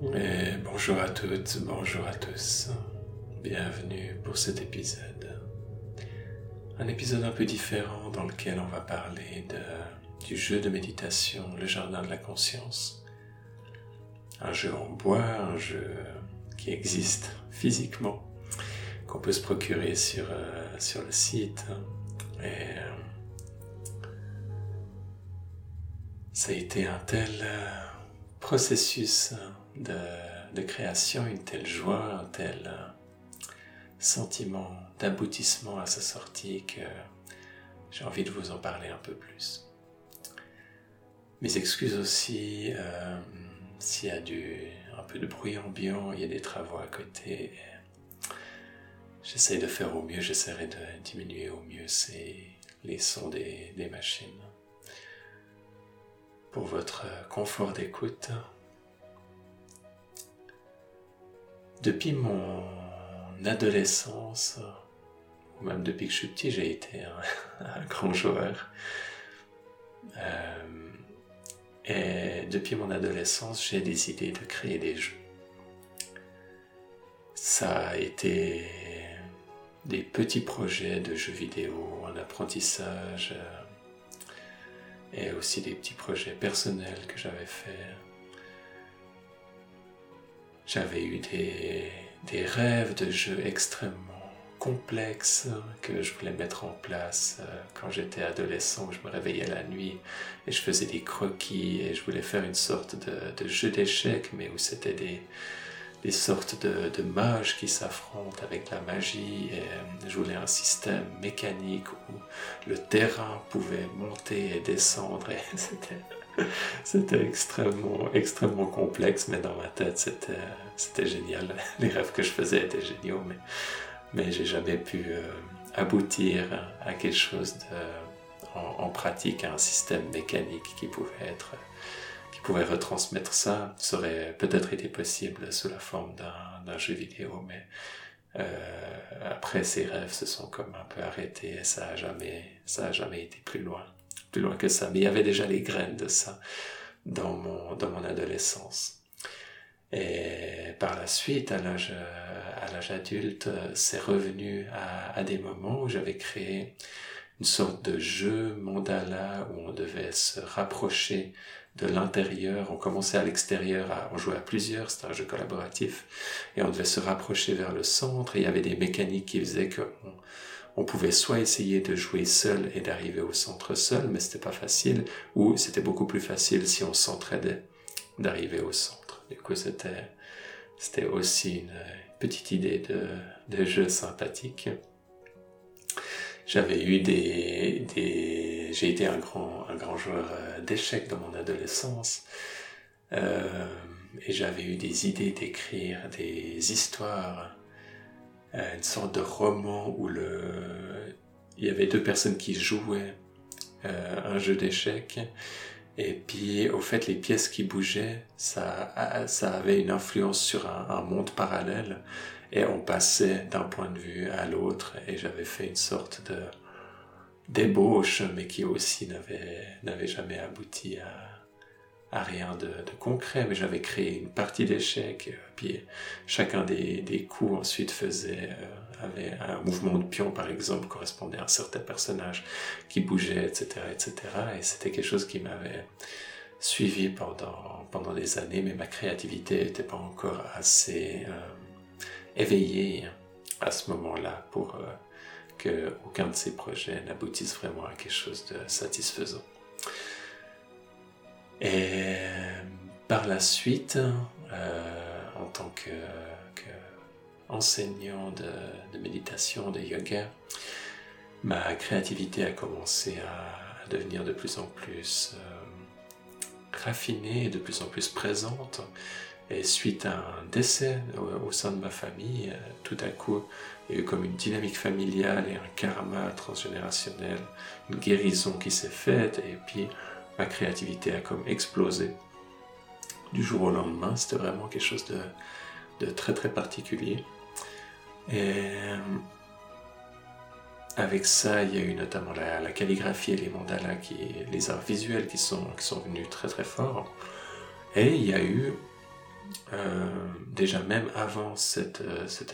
Bonjour à toutes, bonjour à tous. Bienvenue pour cet épisode. Un épisode un peu différent dans lequel on va parler du jeu de méditation, le jardin de la conscience. Un jeu en bois, un jeu qui existe physiquement, qu'on peut se procurer sur, euh, le site. Et euh, ça a été un tel euh, processus de, création, une telle joie, un tel sentiment d'aboutissement à sa sortie que j'ai envie de vous en parler un peu plus. Mes excuses aussi s'il y a du, un peu de bruit ambiant, il y a des travaux à côté. J'essaie de faire au mieux, j'essaierai de diminuer au mieux les sons des, des machines. Pour votre confort d'écoute, depuis mon adolescence, ou même depuis que je suis petit, j'ai été un, grand joueur. Euh, et depuis mon adolescence, j'ai des idées de créer des jeux. Ça a été des petits projets de jeux vidéo en apprentissage euh, et aussi des petits projets personnels que j'avais fait. J'avais eu des, rêves de jeux extrêmement complexe que je voulais mettre en place euh, quand j'étais adolescent. Je me réveillais la nuit et je faisais des croquis et je voulais faire une sorte de, jeu d'échecs, mais où c'était des, des sortes de, de mages qui s'affrontent avec la magie. Et euh, je voulais un système mécanique où le terrain pouvait monter et descendre. Et c'était c'était extrêmement, extrêmement complexe, mais dans ma tête, c'était, génial. Les rêves que je faisais étaient géniaux, mais mais j'ai jamais pu euh, aboutir à quelque chose de, en, pratique, à un système mécanique qui pouvait être, pouvait retransmettre ça. Ça aurait peut-être été possible sous la forme d'un jeu vidéo, mais euh, après ces rêves se sont comme un peu arrêtés et ça a jamais, ça a jamais été plus loin, plus loin que ça. Mais il y avait déjà les graines de ça dans mon, dans mon adolescence. Et par la suite, à l'âge, à l'âge adulte, c'est revenu à, à, des moments où j'avais créé une sorte de jeu mandala où on devait se rapprocher de l'intérieur. On commençait à l'extérieur, on jouait à plusieurs, c'était un jeu collaboratif, et on devait se rapprocher vers le centre. Et il y avait des mécaniques qui faisaient qu'on on pouvait soit essayer de jouer seul et d'arriver au centre seul, mais c'était pas facile, ou c'était beaucoup plus facile si on s'entraidait d'arriver au centre. Du coup, c'était, c'était aussi une petite idée de, de jeu sympathique. J'avais eu des, des, j'ai été un grand, un grand joueur euh, d'échecs dans mon adolescence. Euh, et j'avais eu des idées d'écrire des histoires, une sorte de roman où le, il y avait deux personnes qui jouaient euh, un jeu d'échecs et puis, au fait, les pièces qui bougeaient, ça, ça avait une influence sur un, monde parallèle. Et on passait d'un point de vue à l'autre. Et j'avais fait une sorte de d'ébauche, mais qui aussi n'avait jamais abouti à, à rien de, concret. Mais j'avais créé une partie d'échecs. Puis, chacun des, des coups ensuite faisait euh, avait un mouvement de pion par exemple correspondait à un certain personnage qui bougeait, etc., etc. Et c'était quelque chose qui m'avait suivi pendant, pendant des années, mais ma créativité n'était pas encore assez euh, éveillée à ce moment-là pour euh, que aucun de ces projets n'aboutisse vraiment à quelque chose de satisfaisant. Et par la suite, euh, en tant que enseignant de, méditation, de yoga, ma créativité a commencé à, devenir de plus en plus euh, raffinée et de plus en plus présente. Et suite à un décès au, sein de ma famille, euh, tout à coup, il y a eu comme une dynamique familiale et un karma transgénérationnel, une guérison qui s'est faite, et puis ma créativité a comme explosé. Du jour au lendemain, c'était vraiment quelque chose de, très très particulier. Et euh, avec ça, il y a eu notamment la, calligraphie et les mandalas, les arts visuels qui sont, qui sont venus très très forts. Et il y a eu déjà même avant cet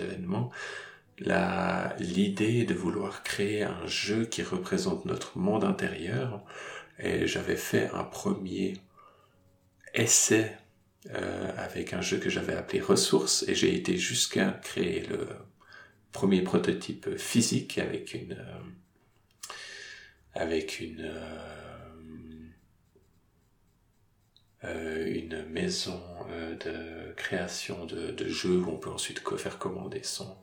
événement, l'idée de vouloir créer un jeu qui représente notre monde intérieur. Et j'avais fait un premier essai euh, avec un jeu que j'avais appelé Ressources et j'ai été jusqu'à créer le premier prototype physique avec une euh, avec une euh, une maison de création de, de, jeux où on peut ensuite faire commander son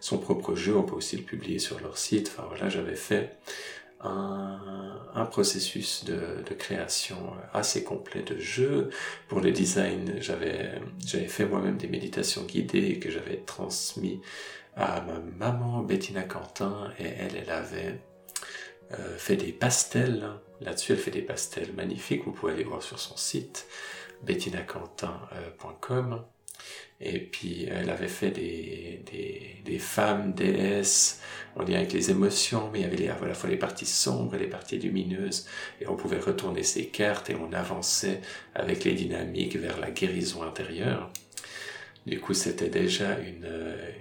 son propre jeu. On peut aussi le publier sur leur site. Enfin voilà j'avais fait un, processus de, création assez complet de jeux. Pour le design, j'avais, j'avais fait moi-même des méditations guidées que j'avais transmis à ma maman Bettina Quentin et elle, elle avait euh, fait des pastels. Là-dessus, elle fait des pastels magnifiques. Vous pouvez aller voir sur son site bettinaquentin.com. Et puis elle avait fait des, des, des femmes, déesses, on dirait avec les émotions, mais il y avait les, à la fois les parties sombres et les parties lumineuses. Et on pouvait retourner ces cartes et on avançait avec les dynamiques vers la guérison intérieure. Du coup, c'était déjà une,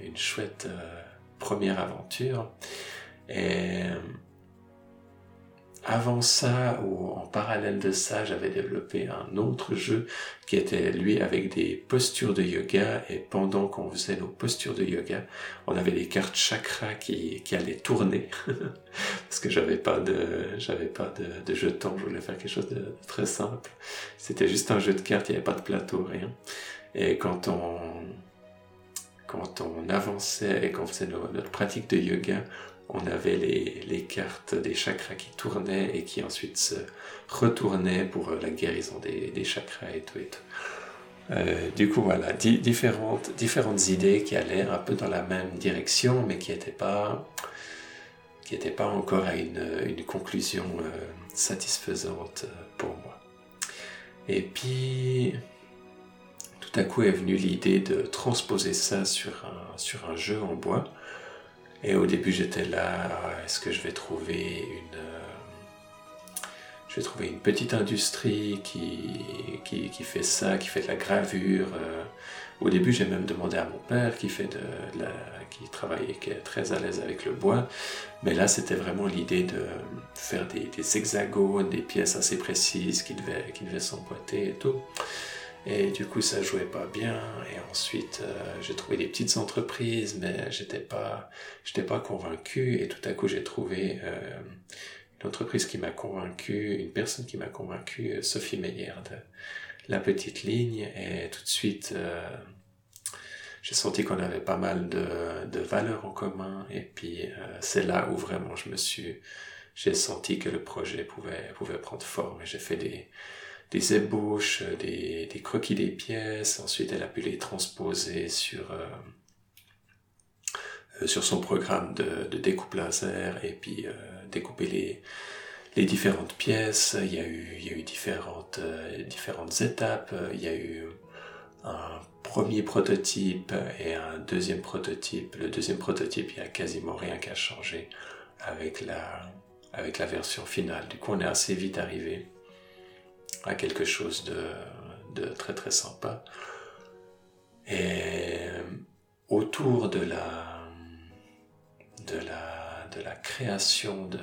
une chouette euh, première aventure. Avant ça, ou en parallèle de ça, j'avais développé un autre jeu qui était lui avec des postures de yoga et pendant qu'on faisait nos postures de yoga, on avait des cartes chakras qui, qui allaient tourner parce que j'avais pas de j'avais pas de, de jetons, je voulais faire quelque chose de, très simple. C'était juste un jeu de cartes, il n'y avait pas de plateau, rien. Et quand on quand on avançait et qu'on faisait notre pratique de yoga, on avait les, les, cartes des chakras qui tournaient et qui ensuite se retournaient pour la guérison des, des chakras et tout et tout. Euh, du coup, voilà, différentes, différentes idées qui allaient un peu dans la même direction, mais qui n'étaient pas, pas encore à une, une conclusion euh, satisfaisante euh, pour moi. Et puis, tout à coup est venue l'idée de transposer ça sur un, sur un jeu en bois. Et au début, j'étais là, est-ce que je vais trouver une, euh, petite industrie qui, fait ça, qui fait de la gravure. Euh. Au début, j'ai même demandé à mon père qui fait de, qui travaille, qui est très à l'aise avec le bois. Mais là, c'était vraiment l'idée de faire des, des, hexagones, des pièces assez précises qui devaient, qui devaient s'emboîter et tout. Et du coup, ça jouait pas bien. Et ensuite, euh, j'ai trouvé des petites entreprises, mais j'étais pas, j'étais pas convaincu. Et tout à coup, j'ai trouvé euh, une entreprise qui m'a convaincu, une personne qui m'a convaincu, euh, Sophie Meyer de La Petite Ligne. Et tout de suite, j'ai senti qu'on avait pas mal de, de valeurs en commun. Et puis, c'est là où vraiment je me suis, j'ai senti que le projet pouvait, pouvait prendre forme. Et j'ai fait des, des ébauches, euh, des, croquis des pièces. Ensuite, elle a pu les transposer sur, euh, euh, sur son programme de, de, découpe laser et puis découper les, les différentes pièces. Il y a eu, il y a eu différentes, différentes étapes. Il y a eu un premier prototype et un deuxième prototype. Le deuxième prototype, il n'y a quasiment rien qu'à changer avec la, avec la version finale. Du coup, on est assez vite arrivé à quelque chose de, très très sympa. Et autour de la, de la, de la création de,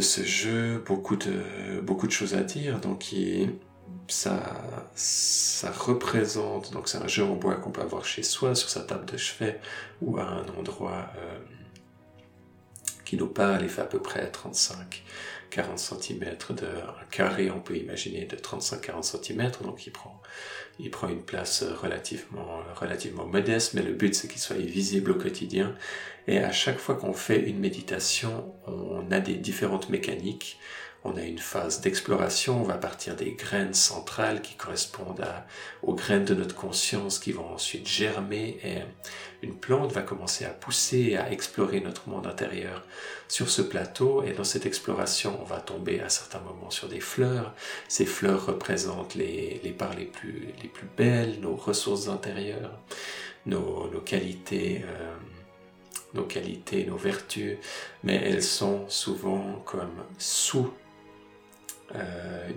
ce jeu, beaucoup de, beaucoup de choses à dire. Donc, ça, ça représente, donc c'est un jeu en bois qu'on peut avoir chez soi, sur sa table de chevet, ou à un endroit euh, parle, il fait à peu près 35 40 cm de carré, on peut imaginer de 35-40 cm, donc il prend, il prend une place relativement, relativement modeste, mais le but c'est qu'il soit visible au quotidien. Et à chaque fois qu'on fait une méditation, on a des différentes mécaniques on a une phase d'exploration, on va partir des graines centrales qui correspondent aux graines de notre conscience qui vont ensuite germer et une plante va commencer à pousser à explorer notre monde intérieur sur ce plateau et dans cette exploration on va tomber à certains moments sur des fleurs. Ces fleurs représentent les, les parts les plus, les plus belles, nos ressources intérieures, nos, nos qualités. Euh, nos qualités, nos vertus, mais elles sont souvent comme sous euh,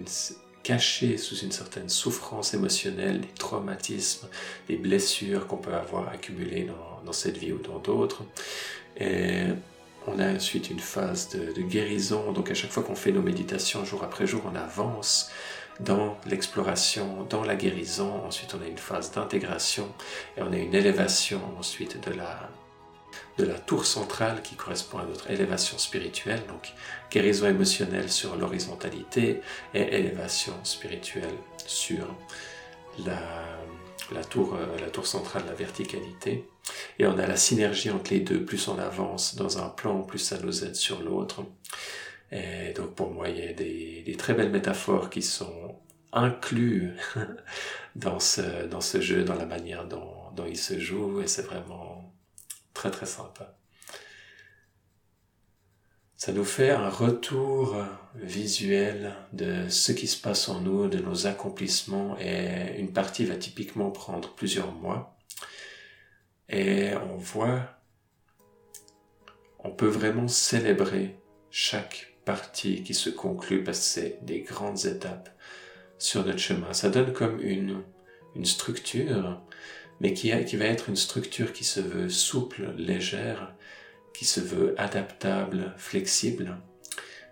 cachés sous une certaine souffrance émotionnelle, des traumatismes, des blessures qu'on peut avoir accumulées dans, dans cette vie ou dans d'autres. Et on a ensuite une phase de, de guérison. Donc à chaque fois qu'on fait nos méditations jour après jour, on avance dans l'exploration, dans la guérison. Ensuite, on a une phase d'intégration et on a une élévation ensuite de la, de la tour centrale qui correspond à notre élévation spirituelle, donc guérison émotionnelle sur l'horizontalité et élévation spirituelle sur la, la, tour, euh, la tour centrale, la verticalité. Et on a la synergie entre les deux, plus on avance dans un plan, plus ça nous aide sur l'autre. Et donc pour moi, il y a des, très belles métaphores qui sont inclus dans ce, dans ce jeu, dans la manière dont, dont il se joue, et c'est vraiment très très sympa. Ça nous fait un retour visuel de ce qui se passe en nous, de nos accomplissements, et une partie va typiquement prendre plusieurs mois. Et on voit, on peut vraiment célébrer chaque partie qui se conclut parce que c'est des grandes étapes sur notre chemin. Ça donne comme une, une structure, mais qui, va être une structure qui se veut souple, légère, qui se veut adaptable, flexible.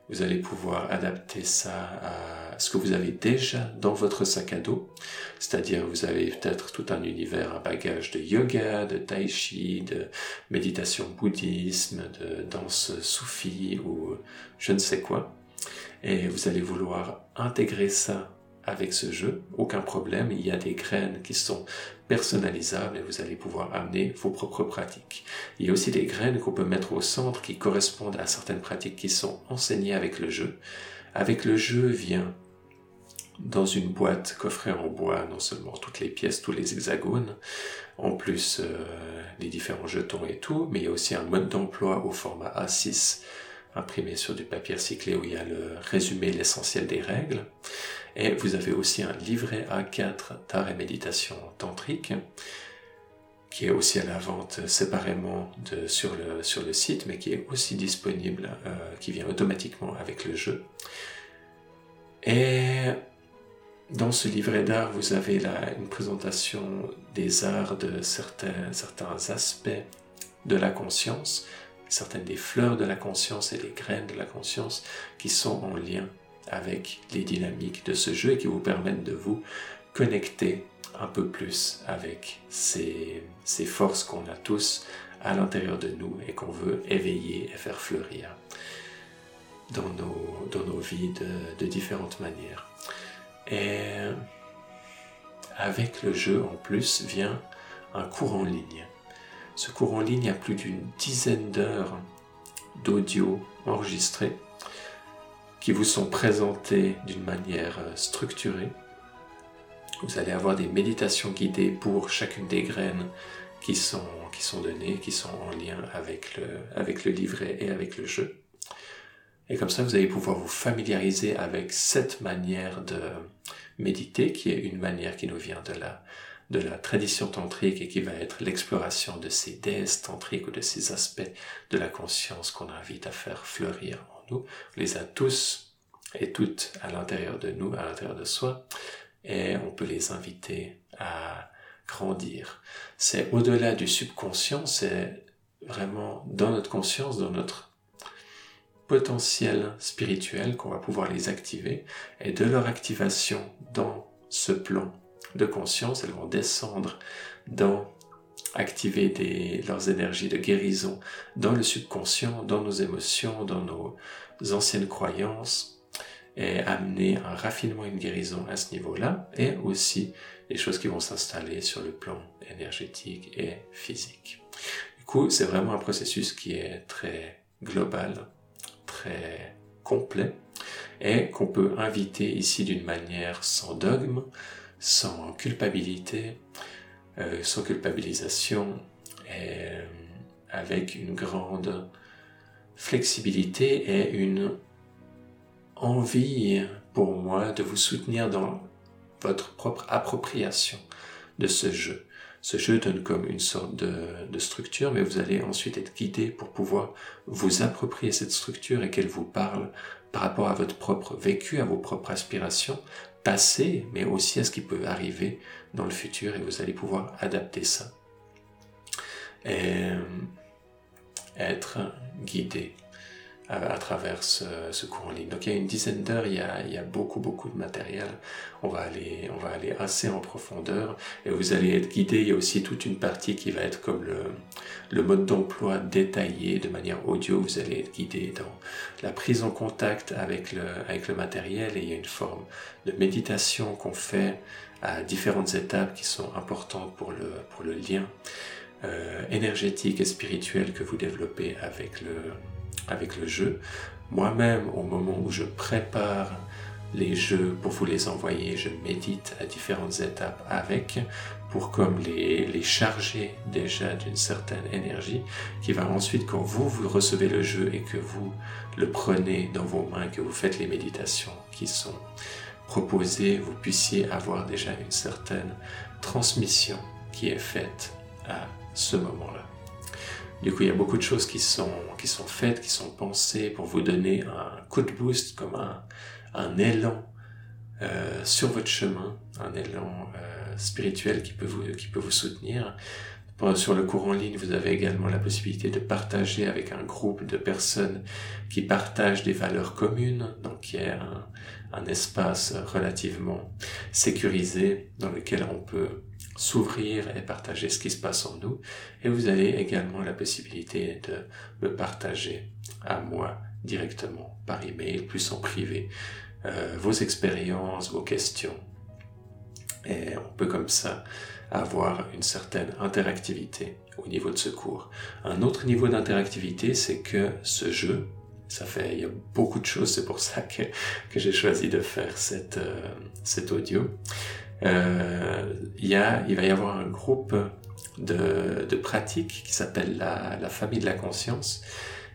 Vous allez pouvoir adapter ça à ce que vous avez déjà dans votre sac à dos. C'est-à-dire, vous avez peut-être tout un univers, un bagage de yoga, de tai chi, de méditation bouddhisme, de danse soufie ou je ne sais quoi. Et vous allez vouloir intégrer ça avec ce jeu, aucun problème, il y a des graines qui sont personnalisables et vous allez pouvoir amener vos propres pratiques. Il y a aussi des graines qu'on peut mettre au centre qui correspondent à certaines pratiques qui sont enseignées avec le jeu. Avec le jeu vient dans une boîte coffrée en bois non seulement toutes les pièces, tous les hexagones, en plus euh, les différents jetons et tout, mais il y a aussi un mode d'emploi au format A6 imprimé sur du papier recyclé où il y a le résumé, l'essentiel des règles. Et vous avez aussi un livret A4 d'art et méditation tantrique qui est aussi à la vente séparément sur, le, sur le site, mais qui est aussi disponible, euh, qui vient automatiquement avec le jeu. Et dans ce livret d'art, vous avez là une présentation des arts de certains, certains aspects de la conscience, certaines des fleurs de la conscience et des graines de la conscience qui sont en lien avec les dynamiques de ce jeu et qui vous permettent de vous connecter un peu plus avec ces, ces forces qu'on a tous à l'intérieur de nous et qu'on veut éveiller et faire fleurir dans nos, dans nos vies de différentes manières. Et avec le jeu en plus vient un cours en ligne. Ce cours en ligne a plus d'une dizaine d'heures d'audio enregistrés qui vous sont présentés d'une manière euh, structurée. Vous allez avoir des méditations guidées pour chacune des graines qui sont, données, qui sont en lien avec le, avec le livret et avec le jeu. Et comme ça, vous allez pouvoir vous familiariser avec cette manière de méditer, qui est une manière qui nous vient de la, de la tradition tantrique et qui va être l'exploration de ces déesses tantriques ou de ces aspects de la conscience qu'on invite à faire fleurir nous, on les a tous et toutes à l'intérieur de nous, à l'intérieur de soi, et on peut les inviter à grandir. C'est au-delà du subconscient, c'est vraiment dans notre conscience, dans notre potentiel spirituel qu'on va pouvoir les activer, et de leur activation dans ce plan de conscience, elles vont descendre dans activer leurs énergies de guérison dans le subconscient, dans nos émotions, dans nos anciennes croyances et amener un raffinement, une guérison à ce niveau-là et aussi les choses qui vont s'installer sur le plan énergétique et physique. Du coup, c'est vraiment un processus qui est très global, très complet et qu'on peut inviter ici d'une manière sans dogme, sans culpabilité, euh, sans culpabilisation euh, avec une grande flexibilité et une envie pour moi de vous soutenir dans votre propre appropriation de ce jeu. Ce jeu donne comme une sorte de, de, structure, mais vous allez ensuite être guidé pour pouvoir vous approprier cette structure et qu'elle vous parle par rapport à votre propre vécu, à vos propres aspirations, passé, mais aussi à ce qui peut arriver dans le futur et vous allez pouvoir adapter ça. Et être guidé à, travers ce, cours en ligne. Donc il y a une dizaine d'heures, il, y a beaucoup beaucoup de matériel. On va aller on va aller assez en profondeur et vous allez être guidé. Il y a aussi toute une partie qui va être comme le, mode d'emploi détaillé de manière audio. Vous allez être guidé dans la prise en contact avec le matériel et il y a une forme de méditation qu'on fait à différentes étapes qui sont importantes pour le pour le lien. Euh, énergétique et spirituel que vous développez avec le, avec le jeu. Moi-même, au moment où je prépare les jeux pour vous les envoyer, je médite à différentes étapes avec pour comme les, les charger déjà d'une certaine énergie qui va ensuite quand vous vous recevez le jeu et que vous le prenez dans vos mains, que vous faites les méditations qui sont proposées, vous puissiez avoir déjà une certaine transmission qui est faite à ce moment-là. Du coup, il y a beaucoup de choses qui sont, faites, qui sont pensées pour vous donner un coup de boost, comme un, élan euh, sur votre chemin, un élan euh, spirituel qui peut vous soutenir. Sur le cours en ligne, vous avez également la possibilité de partager avec un groupe de personnes qui partagent des valeurs communes, donc il y a un, espace relativement sécurisé dans lequel on peut s'ouvrir et partager ce qui se passe en nous. Et vous avez également la possibilité de me partager à moi directement par email, plus en privé, euh, vos expériences, vos questions. Et on peut comme ça avoir une certaine interactivité au niveau de ce cours. Un autre niveau d'interactivité, c'est que ce jeu, ça fait, il y a beaucoup de choses, c'est pour ça que, que j'ai choisi de faire cette, euh, cet audio euh, il, y a, il va y avoir un groupe de, de pratiques qui s'appelle la, la famille de la conscience.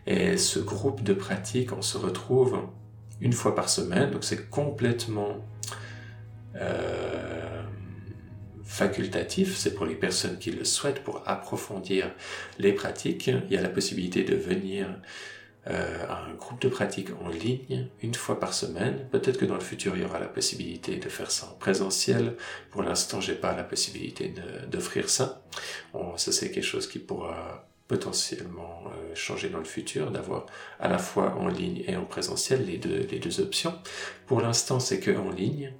Et ce groupe de pratiques, on se retrouve une fois par semaine, donc c'est complètement euh, facultatif, c'est pour les personnes qui le souhaitent pour approfondir les pratiques. Il y a la possibilité de venir euh, un groupe de pratique en ligne une fois par semaine. Peut-être que dans le futur, il y aura la possibilité de faire ça en présentiel. Pour l'instant, j'ai pas la possibilité d'offrir ça. Bon, ça, c'est quelque chose qui pourra potentiellement euh, changer dans le futur, d'avoir à la fois en ligne et en présentiel les deux, les deux options. Pour l'instant, c'est que en ligne.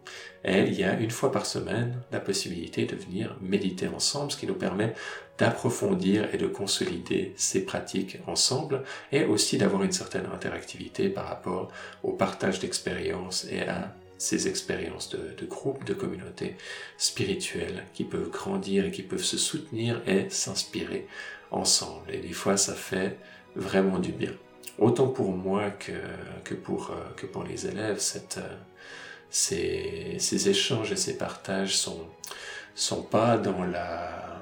Et il y a une fois par semaine la possibilité de venir méditer ensemble, ce qui nous permet d'approfondir et de consolider ces pratiques ensemble et aussi d'avoir une certaine interactivité par rapport au partage d'expériences et à ces expériences de, de groupe, de communauté spirituelle qui peuvent grandir et qui peuvent se soutenir et s'inspirer ensemble. Et des fois, ça fait vraiment du bien. Autant pour moi que, euh, pour les élèves, euh, ces, échanges et ces partages sont, sont pas dans la...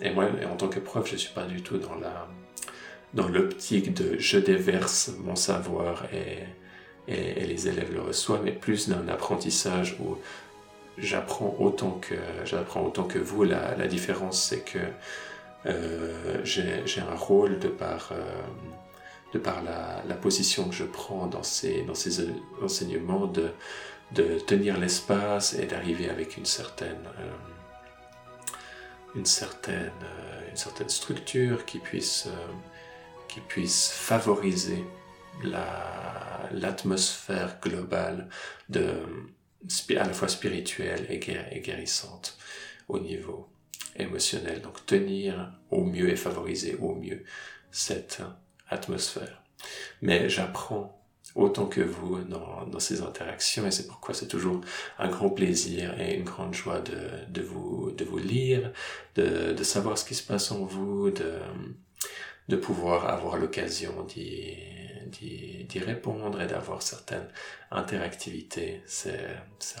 Et moi, en tant que prof, je suis pas du tout dans l'optique de je déverse mon savoir et, et, les élèves le reçoivent, mais plus d'un apprentissage où j'apprends autant que j'apprends autant que vous. La, la différence, c'est que euh, j'ai un rôle de par, euh, de par la, position que je prends dans ces, dans ces enseignements de, de tenir l'espace et d'arriver avec une certaine, euh, une, certaine, une certaine structure qui puisse, qui puisse favoriser l'atmosphère globale de, à la fois spirituelle et guérissante au niveau émotionnel. Donc tenir au mieux et favoriser au mieux cette atmosphère. Mais j'apprends autant que vous dans, dans ces interactions et c'est pourquoi c'est toujours un grand plaisir et une grande joie de, de, vous, de vous lire, de, de savoir ce qui se passe en vous, de, de pouvoir avoir l'occasion d'y d'y répondre et d'avoir certaines interactivités. C'est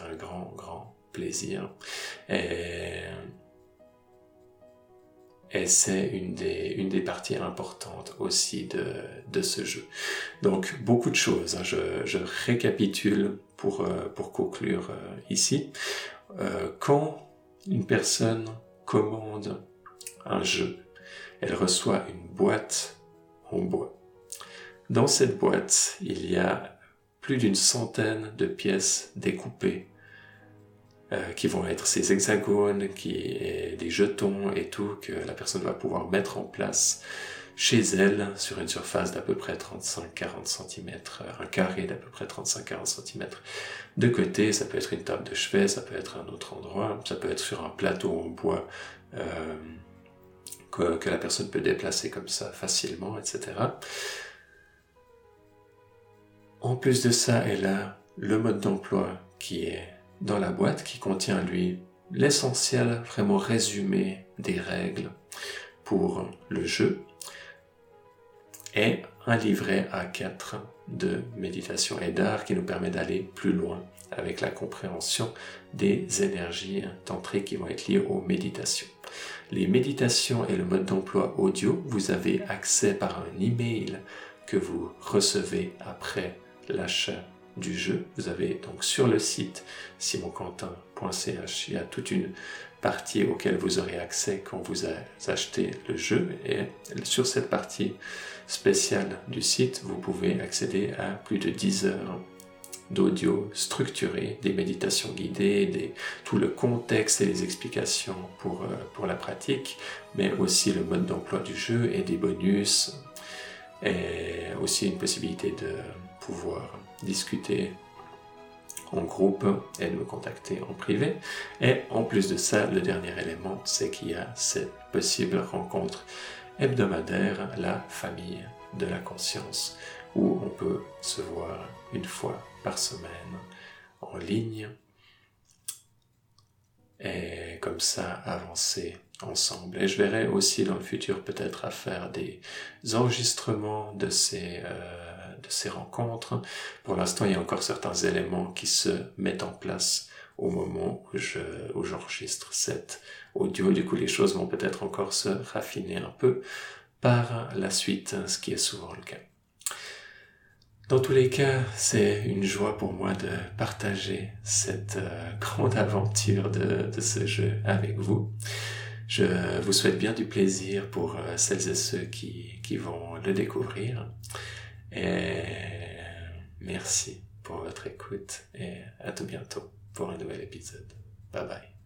un grand, grand plaisir. Et c'est une des, parties importantes aussi de, de ce jeu. Donc beaucoup de choses. Hein. Je, récapitule pour, euh, conclure euh, ici. Euh, quand une personne commande un jeu, elle reçoit une boîte en bois. Dans cette boîte, il y a plus d'une centaine de pièces découpées euh, qui vont être ces hexagones, qui des jetons et tout que la personne va pouvoir mettre en place chez elle sur une surface d'à peu près 35-40 cm, un carré d'à peu près 35-40 cm. De côté, ça peut être une table de chevet, ça peut être un autre endroit, ça peut être sur un plateau en bois euh, que, que la personne peut déplacer comme ça facilement, etc. En plus de ça, elle a le mode d'emploi qui est dans la boîte qui contient lui l'essentiel vraiment résumé des règles pour le jeu et un livret A4 de méditation et d'art qui nous permet d'aller plus loin avec la compréhension des énergies tantriques qui vont être liées aux méditations. Les méditations et le mode d'emploi audio, vous avez accès par un email que vous recevez après l'achat du jeu. Vous avez donc sur le site simonquentin.ch, il y a toute une partie auquel vous aurez accès quand vous achetez le jeu. Et sur cette partie spéciale du site, vous pouvez accéder à plus de 10 heures d'audio structuré, des méditations guidées, tout le contexte et les explications pour, euh, pour la pratique, mais aussi le mode d'emploi du jeu et des bonus, et aussi une possibilité de pouvoir discuter en groupe et de me contacter en privé. Et en plus de ça, le dernier élément, c'est qu'il y a cette possible rencontre hebdomadaire, la famille de la conscience, où on peut se voir une fois par semaine en ligne et comme ça avancer ensemble. Et je verrai aussi dans le futur peut-être à faire des enregistrements de ces, euh, de ces rencontres. Pour l'instant, il y a encore certains éléments qui se mettent en place au moment où je, j'enregistre cet audio. Du coup, les choses vont peut-être encore se raffiner un peu par la suite, ce qui est souvent le cas. Dans tous les cas, c'est une joie pour moi de partager cette euh, grande aventure de, de, ce jeu avec vous. Je vous souhaite bien du plaisir pour euh, celles et ceux qui, qui vont le découvrir. Et merci pour votre écoute et à tout bientôt pour un nouvel épisode. Bye bye.